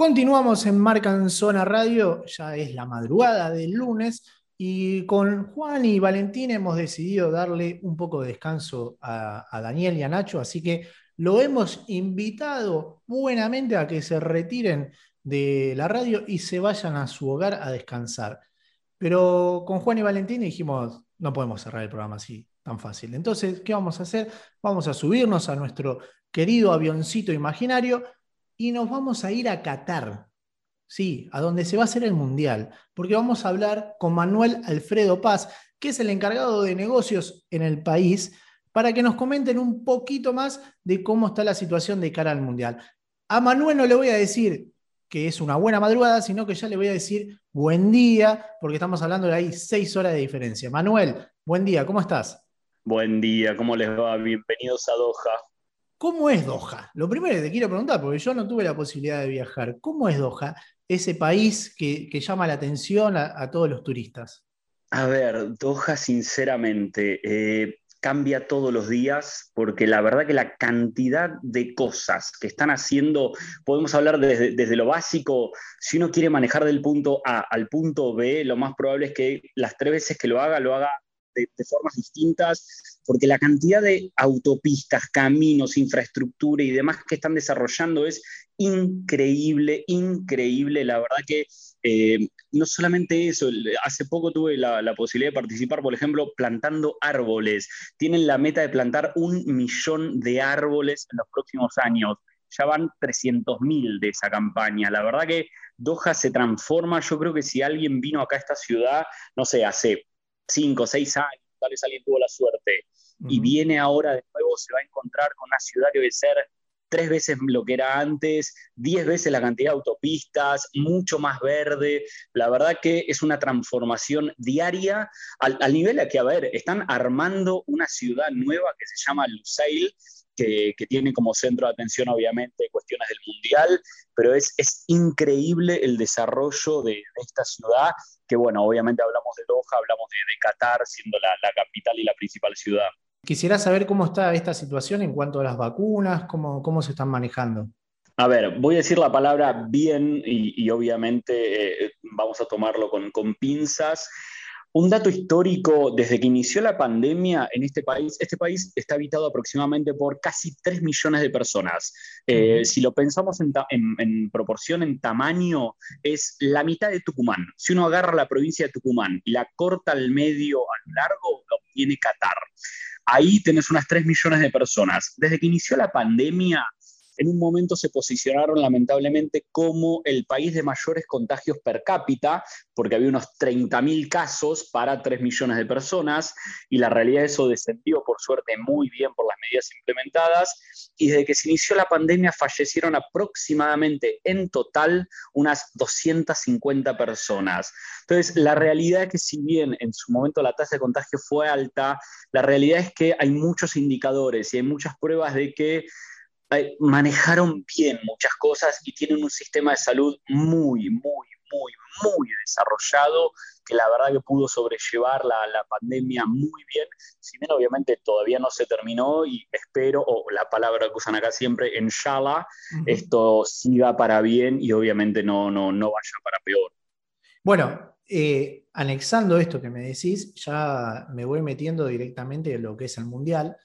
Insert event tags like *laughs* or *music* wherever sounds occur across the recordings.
Continuamos en Marca Zona Radio, ya es la madrugada del lunes y con Juan y Valentín hemos decidido darle un poco de descanso a, Daniel y a Nacho, así que lo hemos invitado buenamente a que se retiren de la radio y se vayan a su hogar a descansar. Pero con Juan y Valentín dijimos, no podemos cerrar el programa así tan fácil. Entonces, ¿qué vamos a hacer? Vamos a subirnos a nuestro querido avioncito imaginario y nos vamos a ir a Qatar, sí, a donde se va a hacer el Mundial, porque vamos a hablar con Manuel Alfredo Paz, que es el encargado de negocios en el país, para que nos comenten un poquito más de cómo está la situación de cara al Mundial. A Manuel no le voy a decir que es una buena madrugada, sino que ya le voy a decir buen día, porque estamos hablando de ahí seis horas de diferencia. Manuel, buen día, ¿cómo estás? Buen día, ¿cómo les va? Bienvenidos a Doha. ¿Cómo es Doha? Lo primero que te quiero preguntar, porque yo no tuve la posibilidad de viajar, ¿cómo es Doha, ese país que, llama la atención a, todos los turistas? A ver, Doha, sinceramente, eh, cambia todos los días, porque la verdad que la cantidad de cosas que están haciendo, podemos hablar desde, lo básico, si uno quiere manejar del punto A al punto B, lo más probable es que las tres veces que lo haga, lo haga de, formas distintas, porque la cantidad de autopistas, caminos, infraestructura y demás que están desarrollando es increíble, increíble. La verdad que eh, no solamente eso, hace poco tuve la, posibilidad de participar, por ejemplo, plantando árboles. Tienen la meta de plantar un millón de árboles en los próximos años. Ya van 300.000 de esa campaña. La verdad que Doha se transforma. Yo creo que si alguien vino acá a esta ciudad, no sé, hace cinco o seis años, tal vez alguien tuvo la suerte, y viene ahora de nuevo, se va a encontrar con una ciudad que debe ser tres veces lo que era antes, diez veces la cantidad de autopistas, mucho más verde. La verdad que es una transformación diaria al, al nivel a que, a ver, están armando una ciudad nueva que se llama Lusail, que, tiene como centro de atención obviamente cuestiones del mundial, pero es, es increíble el desarrollo de, esta ciudad, que bueno, obviamente hablamos de Doha, hablamos de, Qatar, siendo la, capital y la principal ciudad. Quisiera saber cómo está esta situación en cuanto a las vacunas, cómo, cómo se están manejando. A ver, voy a decir la palabra bien y, obviamente eh, vamos a tomarlo con, con pinzas. Un dato histórico, desde que inició la pandemia en este país, este país está habitado aproximadamente por casi 3 millones de personas. Eh, si lo pensamos en, proporción, en tamaño, es la mitad de Tucumán. Si uno agarra la provincia de Tucumán y la corta al medio, al largo, lo obtiene Qatar. Ahí tenés unas 3 millones de personas. Desde que inició la pandemia, en un momento se posicionaron lamentablemente como el país de mayores contagios per cápita, porque había unos 30.000 casos para 3 millones de personas, y la realidad eso descendió por suerte muy bien por las medidas implementadas, y desde que se inició la pandemia fallecieron aproximadamente en total unas 250 personas. Entonces, la realidad es que si bien en su momento la tasa de contagio fue alta, la realidad es que hay muchos indicadores y hay muchas pruebas de que manejaron bien muchas cosas y tienen un sistema de salud muy, muy, muy, muy desarrollado, que la verdad que pudo sobrellevar la, la, pandemia muy bien, si bien obviamente todavía no se terminó y espero, o la palabra que usan acá siempre, inshallah, esto siga para bien y obviamente no, no, no vaya para peor. Bueno, eh, anexando esto que me decís, ya me voy metiendo directamente en lo que es el Mundial.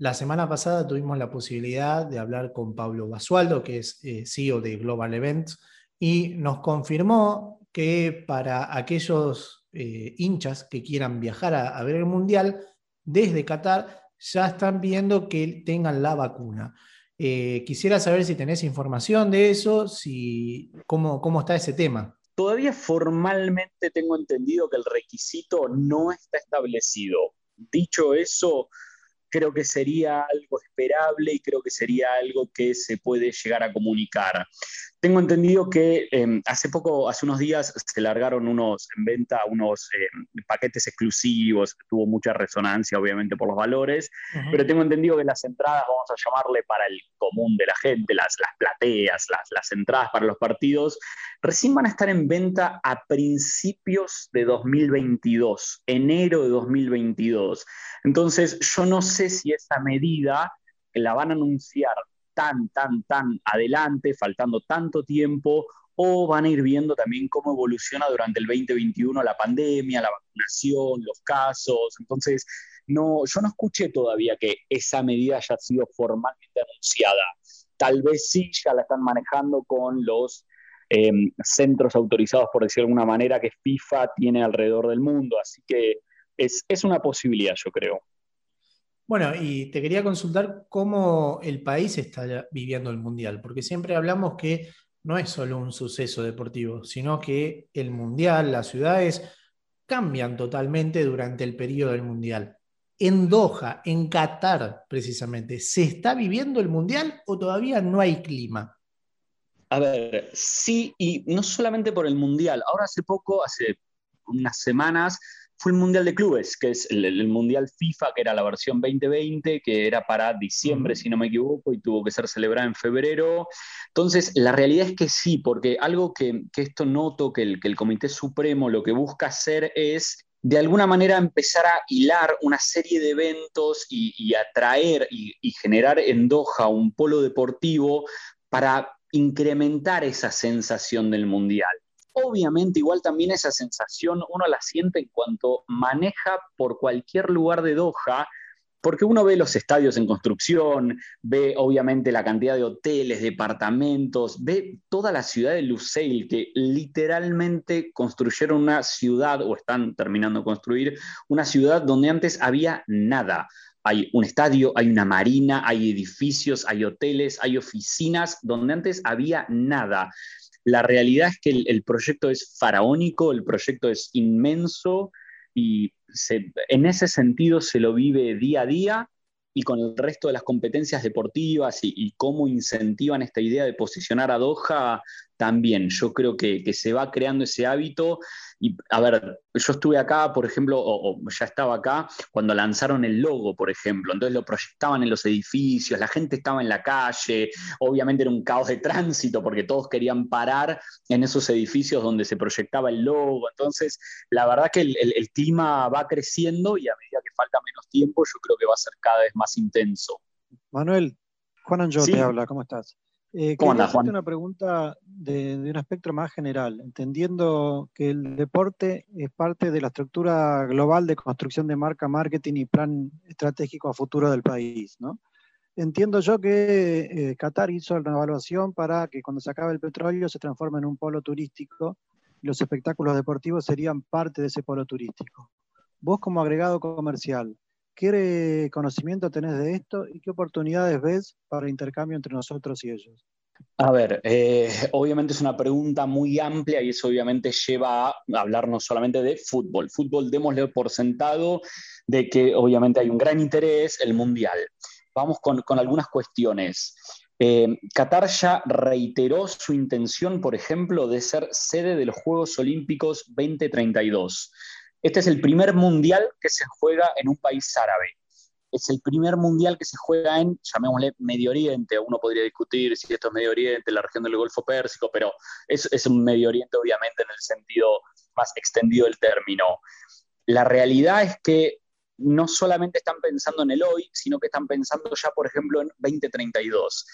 La semana pasada tuvimos la posibilidad de hablar con Pablo Basualdo, que es eh, CEO de Global Events, y nos confirmó que para aquellos eh, hinchas que quieran viajar a, ver el Mundial, desde Qatar ya están viendo que tengan la vacuna. Eh, quisiera saber si tenés información de eso, si, cómo, cómo está ese tema. Todavía formalmente tengo entendido que el requisito no está establecido. Dicho eso, creo que sería algo esperable y creo que sería algo que se puede llegar a comunicar. Tengo entendido que em, hace poco, hace unos días, se largaron unos en venta unos em, paquetes exclusivos, tuvo mucha resonancia obviamente por los valores, pero tengo entendido que las entradas, vamos a llamarle para el común de la gente, las, las plateas, las, las entradas para los partidos, recién van a estar en venta a principios de 2022, enero de 2022. Entonces, yo no sé si esa medida la van a anunciar tan, tan, tan adelante, faltando tanto tiempo, o van a ir viendo también cómo evoluciona durante el 2021 la pandemia, la vacunación, los casos. Entonces, no, yo no escuché todavía que esa medida haya sido formalmente anunciada. Tal vez sí ya la están manejando con los em, centros autorizados, por decir de alguna manera, que FIFA tiene alrededor del mundo. Así que es, es una posibilidad, yo creo. Bueno, y te quería consultar cómo el país está viviendo el Mundial, porque siempre hablamos que no es solo un suceso deportivo, sino que el Mundial, las ciudades cambian totalmente durante el periodo del Mundial. En Doha, en Qatar precisamente, ¿se está viviendo el Mundial o todavía no hay clima? A ver, sí, y no solamente por el Mundial. Ahora hace poco, hace unas semanas, fue el Mundial de Clubes, que es el, Mundial FIFA, que era la versión 2020, que era para diciembre, si no me equivoco, y tuvo que ser celebrada en febrero. Entonces, la realidad es que sí, porque algo que, esto noto que el, que el Comité Supremo lo que busca hacer es de alguna manera empezar a hilar una serie de eventos y, atraer y, y, generar en Doha un polo deportivo para incrementar esa sensación del mundial. Obviamente, igual también esa sensación uno la siente en cuanto maneja por cualquier lugar de Doha, porque uno ve los estadios en construcción, ve obviamente la cantidad de hoteles, departamentos, ve toda la ciudad de Lusail, que literalmente construyeron una ciudad, o están terminando de construir, una ciudad donde antes había nada. Hay un estadio, hay una marina, hay edificios, hay hoteles, hay oficinas, donde antes había nada. La realidad es que el, proyecto es faraónico, el proyecto es inmenso y en ese sentido se lo vive día a día y con el resto de las competencias deportivas y, cómo incentivan esta idea de posicionar a Doha también. Yo creo que, se va creando ese hábito. Y a ver, yo estuve acá, por ejemplo, o, ya estaba acá cuando lanzaron el logo, por ejemplo. Entonces lo proyectaban en los edificios, la gente estaba en la calle. Obviamente era un caos de tránsito porque todos querían parar en esos edificios donde se proyectaba el logo. Entonces, la verdad que el, el clima va creciendo y a medida que falta menos tiempo, yo creo que va a ser cada vez más intenso. Manuel, Juan Anjo te habla, ¿cómo estás? Eh, ¿Cómo andas, Juan? una pregunta de, un aspecto más general, entendiendo que el deporte es parte de la estructura global de construcción de marca, marketing y plan estratégico a futuro del país, ¿no? Entiendo yo que eh, Qatar hizo una evaluación para que cuando se acabe el petróleo se transforme en un polo turístico y los espectáculos deportivos serían parte de ese polo turístico. Vos como agregado comercial, ¿Qué conocimiento tenés de esto y qué oportunidades ves para intercambio entre nosotros y ellos? A ver, eh, obviamente es una pregunta muy amplia y eso obviamente lleva a hablar no solamente de fútbol. Fútbol, démosle por sentado de que obviamente hay un gran interés, el mundial. Vamos con, algunas cuestiones. Eh, Qatar ya reiteró su intención, por ejemplo, de ser sede de los Juegos Olímpicos 2032. Este es el primer mundial que se juega en un país árabe. Es el primer mundial que se juega en, llamémosle, Medio Oriente. Uno podría discutir si esto es Medio Oriente, la región del Golfo Pérsico, pero es, un Medio Oriente obviamente en el sentido más extendido del término. La realidad es que no solamente están pensando en el hoy, sino que están pensando ya, por ejemplo, en 2032.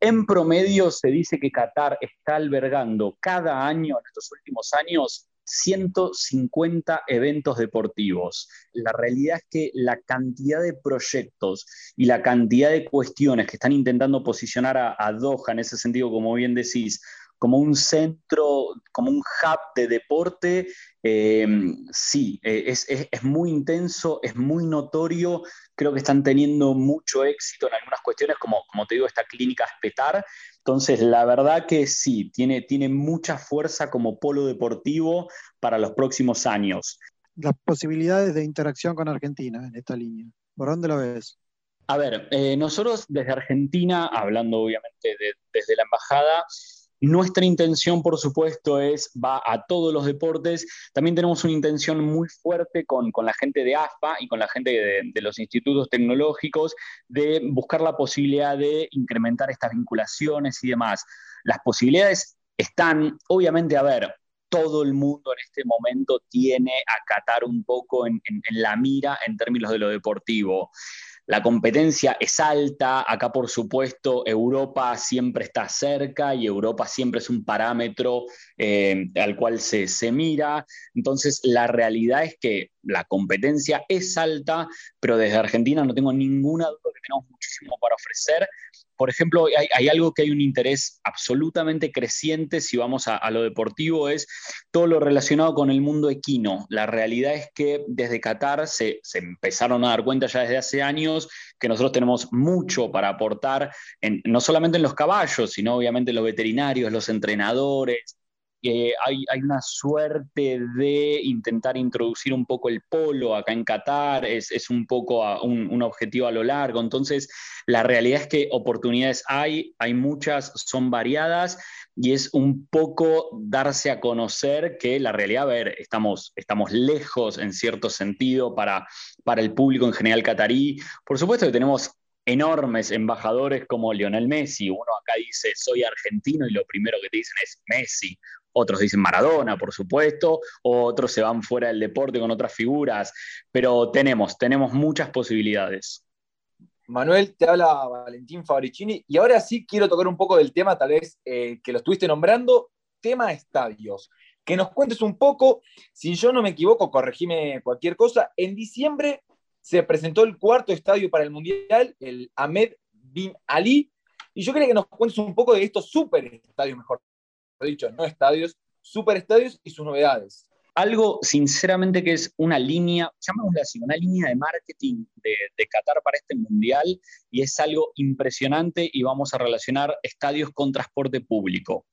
En promedio se dice que Qatar está albergando cada año, en estos últimos años, 150 eventos deportivos. La realidad es que la cantidad de proyectos y la cantidad de cuestiones que están intentando posicionar a, Doha en ese sentido, como bien decís, como un centro, como un hub de deporte, eh, sí, eh, es, muy intenso, es muy notorio, creo que están teniendo mucho éxito en algunas cuestiones, como, como te digo, esta clínica Espetar. Entonces, la verdad que sí, tiene, tiene mucha fuerza como polo deportivo para los próximos años. Las posibilidades de interacción con Argentina en esta línea, ¿por dónde lo ves? A ver, eh, nosotros desde Argentina, hablando obviamente desde la embajada, nuestra intención, por supuesto, es, va a todos los deportes. También tenemos una intención muy fuerte con, la gente de AFA y con la gente de, los institutos tecnológicos de buscar la posibilidad de incrementar estas vinculaciones y demás. Las posibilidades están, obviamente, a ver, todo el mundo en este momento tiene a Qatar un poco en la mira en términos de lo deportivo. La competencia es alta, acá por supuesto Europa siempre está cerca y Europa siempre es un parámetro eh, al cual se, se mira. Entonces la realidad es que la competencia es alta, pero desde Argentina no tengo ninguna duda que tenemos muchísimo para ofrecer por ejemplo, hay, algo que hay un interés absolutamente creciente, si vamos a, lo deportivo, es todo lo relacionado con el mundo equino. La realidad es que desde Qatar se, empezaron a dar cuenta ya desde hace años que nosotros tenemos mucho para aportar, no solamente en los caballos, sino obviamente en los veterinarios, los entrenadores, hay, una suerte de intentar introducir un poco el polo acá en Qatar, es, un poco un, objetivo a lo largo. Entonces, la realidad es que oportunidades hay, hay muchas, son variadas y es un poco darse a conocer que la realidad, a ver, estamos, estamos lejos en cierto sentido para, para el público en general catarí. Por supuesto que tenemos enormes embajadores como Lionel Messi. Uno acá dice, soy argentino y lo primero que te dicen es Messi otros dicen Maradona, por supuesto, otros se van fuera del deporte con otras figuras, pero tenemos, tenemos muchas posibilidades. Manuel, te habla Valentín Fabricini y ahora sí quiero tocar un poco del tema, tal vez eh, que lo estuviste nombrando, tema estadios. Que nos cuentes un poco, si yo no me equivoco, corregime cualquier cosa, en diciembre se presentó el cuarto estadio para el Mundial, el Ahmed Bin Ali, y yo quería que nos cuentes un poco de estos super estadios, mejor dicho, no estadios, superestadios y sus novedades. Algo, sinceramente, que es una línea, llamémosla así, una línea de marketing de, de Qatar para este mundial y es algo impresionante y vamos a relacionar estadios con transporte público.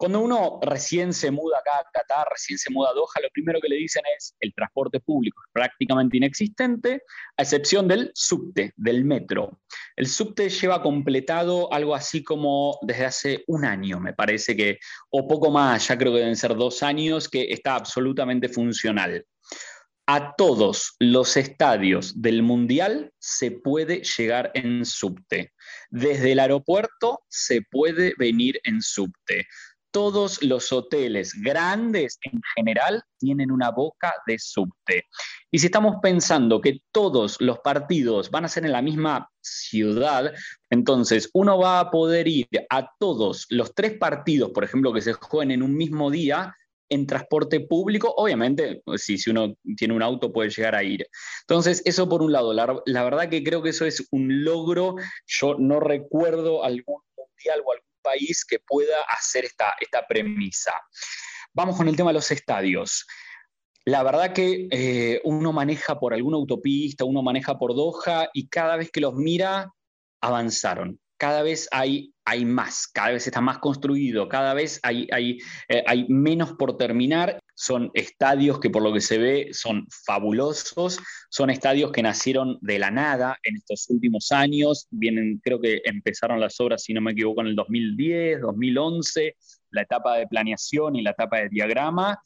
Cuando uno recién se muda acá a Qatar, recién se muda a Doha, lo primero que le dicen es el transporte público es prácticamente inexistente, a excepción del subte, del metro. El subte lleva completado algo así como desde hace un año, me parece que, o poco más, ya creo que deben ser dos años, que está absolutamente funcional. A todos los estadios del Mundial se puede llegar en subte. Desde el aeropuerto se puede venir en subte todos los hoteles grandes en general tienen una boca de subte. Y si estamos pensando que todos los partidos van a ser en la misma ciudad, entonces uno va a poder ir a todos los tres partidos, por ejemplo, que se jueguen en un mismo día, en transporte público, obviamente, si, si uno tiene un auto puede llegar a ir. Entonces, eso por un lado, la, la verdad que creo que eso es un logro, yo no recuerdo algún mundial o algún país que pueda hacer esta, esta premisa. Vamos con el tema de los estadios. La verdad que eh, uno maneja por alguna autopista, uno maneja por Doha y cada vez que los mira, avanzaron. Cada vez hay, hay más, cada vez está más construido, cada vez hay, hay, eh, hay menos por terminar son estadios que por lo que se ve son fabulosos, son estadios que nacieron de la nada en estos últimos años, vienen, creo que empezaron las obras, si no me equivoco, en el 2010, 2011, la etapa de planeación y la etapa de diagrama,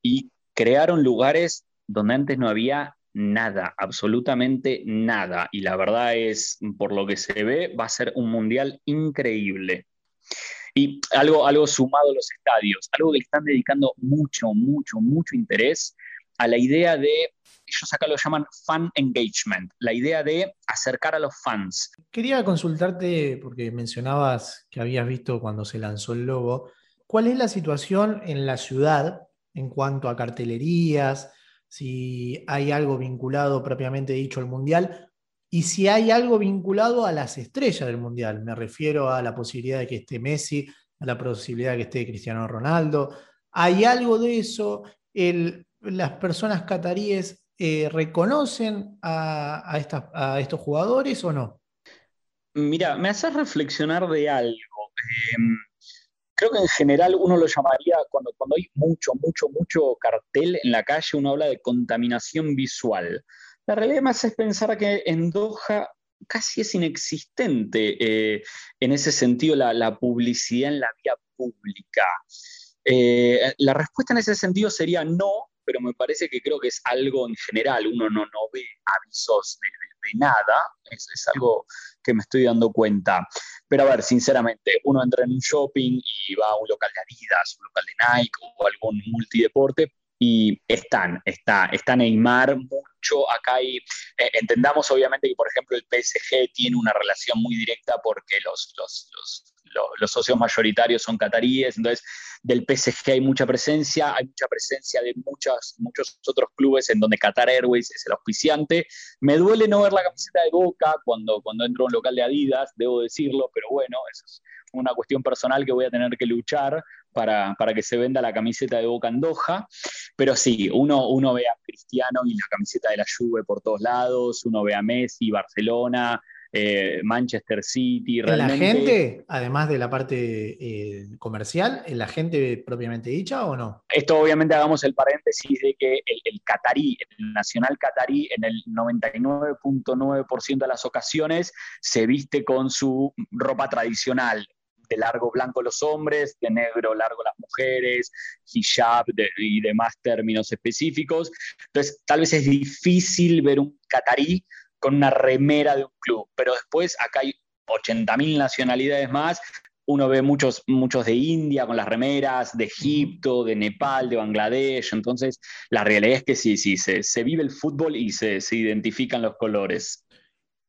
y crearon lugares donde antes no había nada, absolutamente nada, y la verdad es, por lo que se ve, va a ser un mundial increíble. Y algo, algo sumado a los estadios, algo que le están dedicando mucho, mucho, mucho interés a la idea de, ellos acá lo llaman fan engagement, la idea de acercar a los fans. Quería consultarte, porque mencionabas que habías visto cuando se lanzó el logo, ¿cuál es la situación en la ciudad en cuanto a cartelerías? Si hay algo vinculado propiamente dicho al Mundial, y si hay algo vinculado a las estrellas del Mundial, me refiero a la posibilidad de que esté Messi, a la posibilidad de que esté Cristiano Ronaldo. ¿Hay algo de eso? ¿Las personas cataríes eh, reconocen a, estos jugadores o no? Mira, me hace reflexionar de algo. Em, creo que en general uno lo llamaría, cuando, cuando hay mucho, mucho, mucho cartel en la calle, uno habla de contaminación visual. La realidad más es pensar que en Doha casi es inexistente eh, en ese sentido la, publicidad en la vía pública. Eh, la respuesta en ese sentido sería no, pero me parece que creo que es algo en general, uno no, no ve avisos de, nada, es, es, algo que me estoy dando cuenta. Pero a ver, sinceramente, uno entra en un shopping y va a un local de Adidas, un local de Nike o algún multideporte y están, está, está Neymar mucho, acá hay, eh, entendamos obviamente que por ejemplo el PSG tiene una relación muy directa porque los, los, los, socios mayoritarios son cataríes, entonces del PSG hay mucha presencia, hay mucha presencia de muchas, muchos otros clubes en donde Qatar Airways es el auspiciante. Me duele no ver la camiseta de Boca cuando, cuando entro a un local de Adidas, debo decirlo, pero bueno, eso es una cuestión personal que voy a tener que luchar para, que se venda la camiseta de Boca en Doha. Pero sí, uno, uno ve a Cristiano y la camiseta de la Juve por todos lados, uno ve a Messi, Barcelona, eh, Manchester City. Realmente... ¿La gente, además de la parte eh, comercial, la gente propiamente dicha o no? Esto obviamente hagamos el paréntesis de que el, el catarí, el nacional catarí, en el 99.9% de las ocasiones se viste con su ropa tradicional, de largo blanco los hombres, de negro largo las mujeres, hijab y demás términos específicos. Entonces, tal vez es difícil ver un catarí con una remera de un club, pero después acá hay 80.000 nacionalidades más. Uno ve muchos, muchos de India con las remeras, de Egipto, de Nepal, de Bangladesh. Entonces, la realidad es que sí, sí, se, se vive el fútbol y se, se identifican los colores.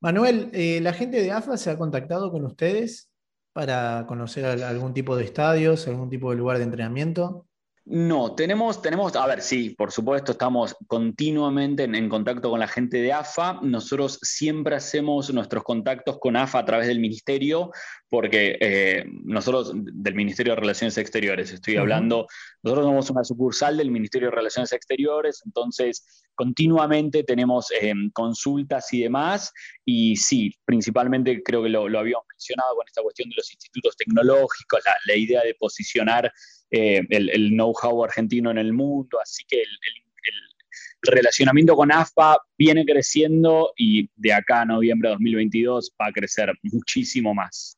Manuel, eh, ¿la gente de AFA se ha contactado con ustedes? para conocer algún tipo de estadios, algún tipo de lugar de entrenamiento? No, tenemos, tenemos, a ver, sí, por supuesto, estamos continuamente en, contacto con la gente de AFA. Nosotros siempre hacemos nuestros contactos con AFA a través del ministerio, porque eh, nosotros, del Ministerio de Relaciones Exteriores, estoy hablando, nosotros somos una sucursal del Ministerio de Relaciones Exteriores, entonces continuamente tenemos em, consultas y demás, y sí, principalmente creo que lo, habíamos mencionado con esta cuestión de los institutos tecnológicos, la idea de posicionar eh, el, know-how argentino en el mundo, así que el, relacionamiento con AFA viene creciendo y de acá a noviembre de 2022 va a crecer muchísimo más.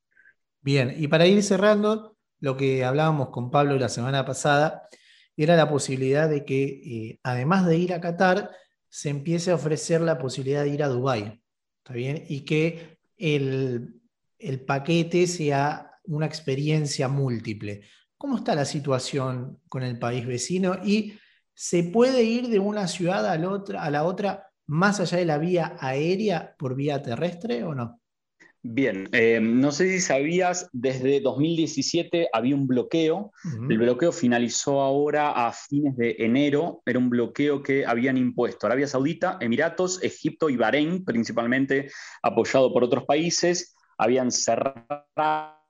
Bien, y para ir cerrando, lo que hablábamos con Pablo la semana pasada era la posibilidad de que, eh, además de ir a Qatar, se empiece a ofrecer la posibilidad de ir a Dubái, ¿está bien? Y que el, el paquete sea una experiencia múltiple. ¿Cómo está la situación con el país vecino? ¿Y se puede ir de una ciudad a la otra, a la otra más allá de la vía aérea por vía terrestre o no? Bien, eh, no sé si sabías, desde 2017 había un bloqueo. El bloqueo finalizó ahora a fines de enero. Era un bloqueo que habían impuesto Arabia Saudita, Emiratos, Egipto y Bahrein, principalmente apoyado por otros países. Habían cerrado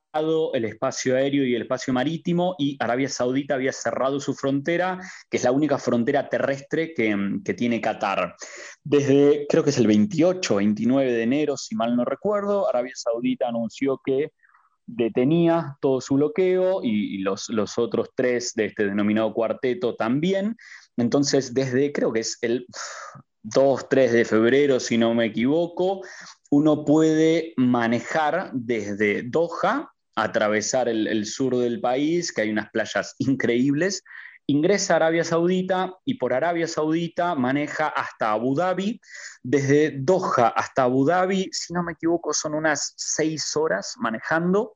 el espacio aéreo y el espacio marítimo y Arabia Saudita había cerrado su frontera, que es la única frontera terrestre que, tiene Qatar. Desde, creo que es el 28, 29 de enero, si mal no recuerdo, Arabia Saudita anunció que detenía todo su bloqueo y, los, los, otros tres de este denominado cuarteto también. Entonces, desde creo que es el 2, 3 de febrero, si no me equivoco, uno puede manejar desde Doha atravesar el, sur del país, que hay unas playas increíbles, ingresa a Arabia Saudita y por Arabia Saudita maneja hasta Abu Dhabi. Desde Doha hasta Abu Dhabi, si no me equivoco, son unas seis horas manejando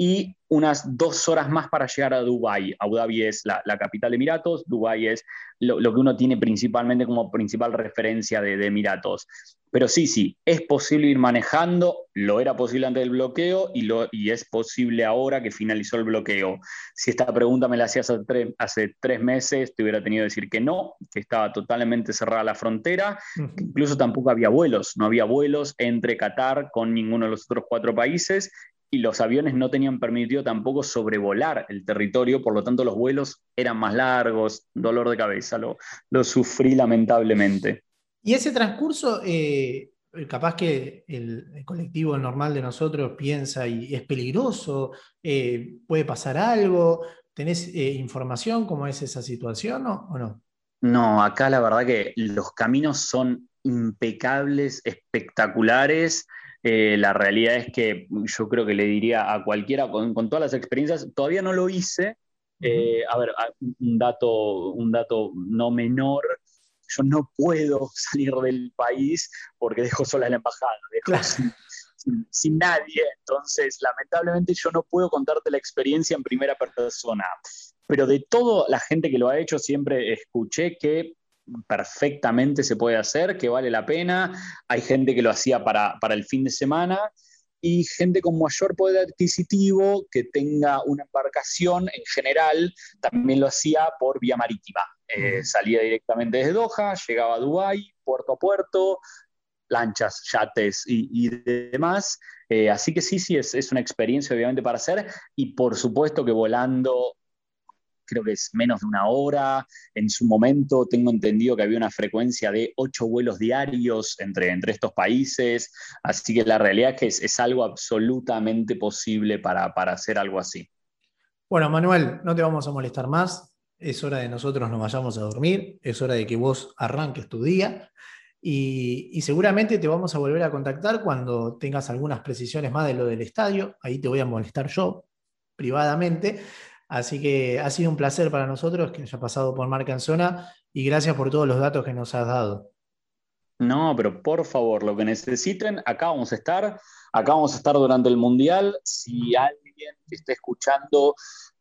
y unas dos horas más para llegar a Dubái. Abu Dhabi es la, capital de Emiratos, Dubái es lo, que uno tiene principalmente como principal referencia de, Emiratos. Pero sí, sí, es posible ir manejando, lo era posible antes del bloqueo y, lo, y es posible ahora que finalizó el bloqueo. Si esta pregunta me la hacías hace tres, hace tres meses, te hubiera tenido que decir que no, que estaba totalmente cerrada la frontera, que incluso tampoco había vuelos, no había vuelos entre Qatar con ninguno de los otros cuatro países y los aviones no tenían permitido tampoco sobrevolar el territorio, por lo tanto los vuelos eran más largos, dolor de cabeza, lo, lo sufrí lamentablemente. Y ese transcurso, eh, capaz que el, colectivo normal de nosotros piensa y es peligroso, eh, puede pasar algo, ¿tenés eh, información cómo es esa situación o no? No, acá la verdad que los caminos son impecables, espectaculares. Eh, la realidad es que yo creo que le diría a cualquiera, con, todas las experiencias, todavía no lo hice. Eh, a ver, un dato, un dato no menor, yo no puedo *laughs* salir del país porque dejo sola la embajada, dejo sin, nadie. Entonces, lamentablemente yo no puedo contarte la experiencia en primera persona. pero de toda la gente que lo ha hecho, siempre escuché que perfectamente se puede hacer, que vale la pena. Hay gente que lo hacía para, para el fin de semana y gente con mayor poder adquisitivo que tenga una embarcación en general, también lo hacía por vía marítima. Eh, salía directamente desde Doha, llegaba a Dubái, puerto a puerto, lanchas, yates y, demás. Eh, así que sí, sí, es, es, una experiencia obviamente para hacer y por supuesto que volando creo que es menos de una hora. En su momento tengo entendido que había una frecuencia de ocho vuelos diarios entre, entre estos países, así que la realidad es que es, algo absolutamente posible para, para hacer algo así. Bueno, Manuel, no te vamos a molestar más. Es hora de nosotros nos vayamos a dormir, es hora de que vos arranques tu día. Y, y, seguramente te vamos a volver a contactar cuando tengas algunas precisiones más de lo del estadio. Ahí te voy a molestar yo privadamente. Así que ha sido un placer para nosotros que haya pasado por Marca en Zona y gracias por todos los datos que nos has dado. No, pero por favor, lo que necesiten, acá vamos a estar, acá vamos a estar durante el Mundial. Si alguien que esté escuchando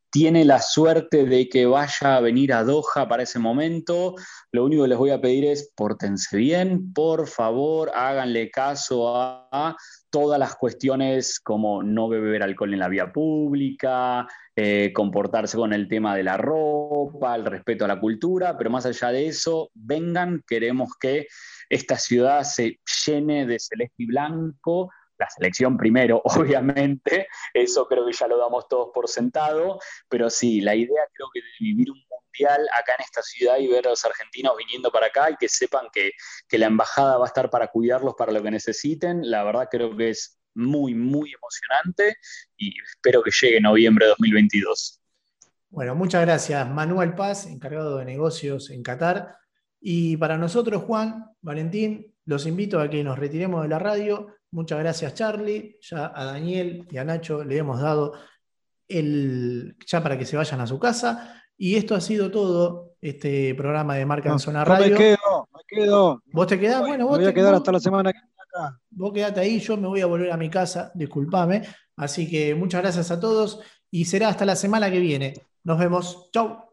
tiene la suerte de que vaya a venir a Doha para ese momento, lo único que les voy a pedir es pórtense bien, por favor, háganle caso a todas las cuestiones como no beber alcohol en la vía pública, eh, comportarse con el tema de la ropa, el respeto a la cultura, pero más allá de eso, vengan, queremos que esta ciudad se llene de celeste y blanco, la selección primero, *laughs* obviamente, eso creo que ya lo damos todos por sentado, pero sí, la idea creo que de vivir un mundial acá en esta ciudad y ver a los argentinos viniendo para acá y que sepan que, que la embajada va a estar para cuidarlos para lo que necesiten, la verdad creo que es muy, muy emocionante y espero que llegue noviembre de 2022. Bueno, muchas gracias. Manuel Paz, encargado de negocios en Qatar. Y para nosotros, Juan, Valentín, los invito a que nos retiremos de la radio. Muchas gracias, Charlie. Ya a Daniel y a Nacho le hemos dado el, ya para que se vayan a su casa. Y esto ha sido todo, este programa de Marca en Zona Radio. me quedo, me quedo. ¿Vos te quedás? Bueno, vos me voy a quedar hasta la semana que viene Vos quedate ahí, yo me voy a volver a mi casa, discúlpame. Así que muchas gracias a todos y será hasta la semana que viene. Nos vemos. Chau.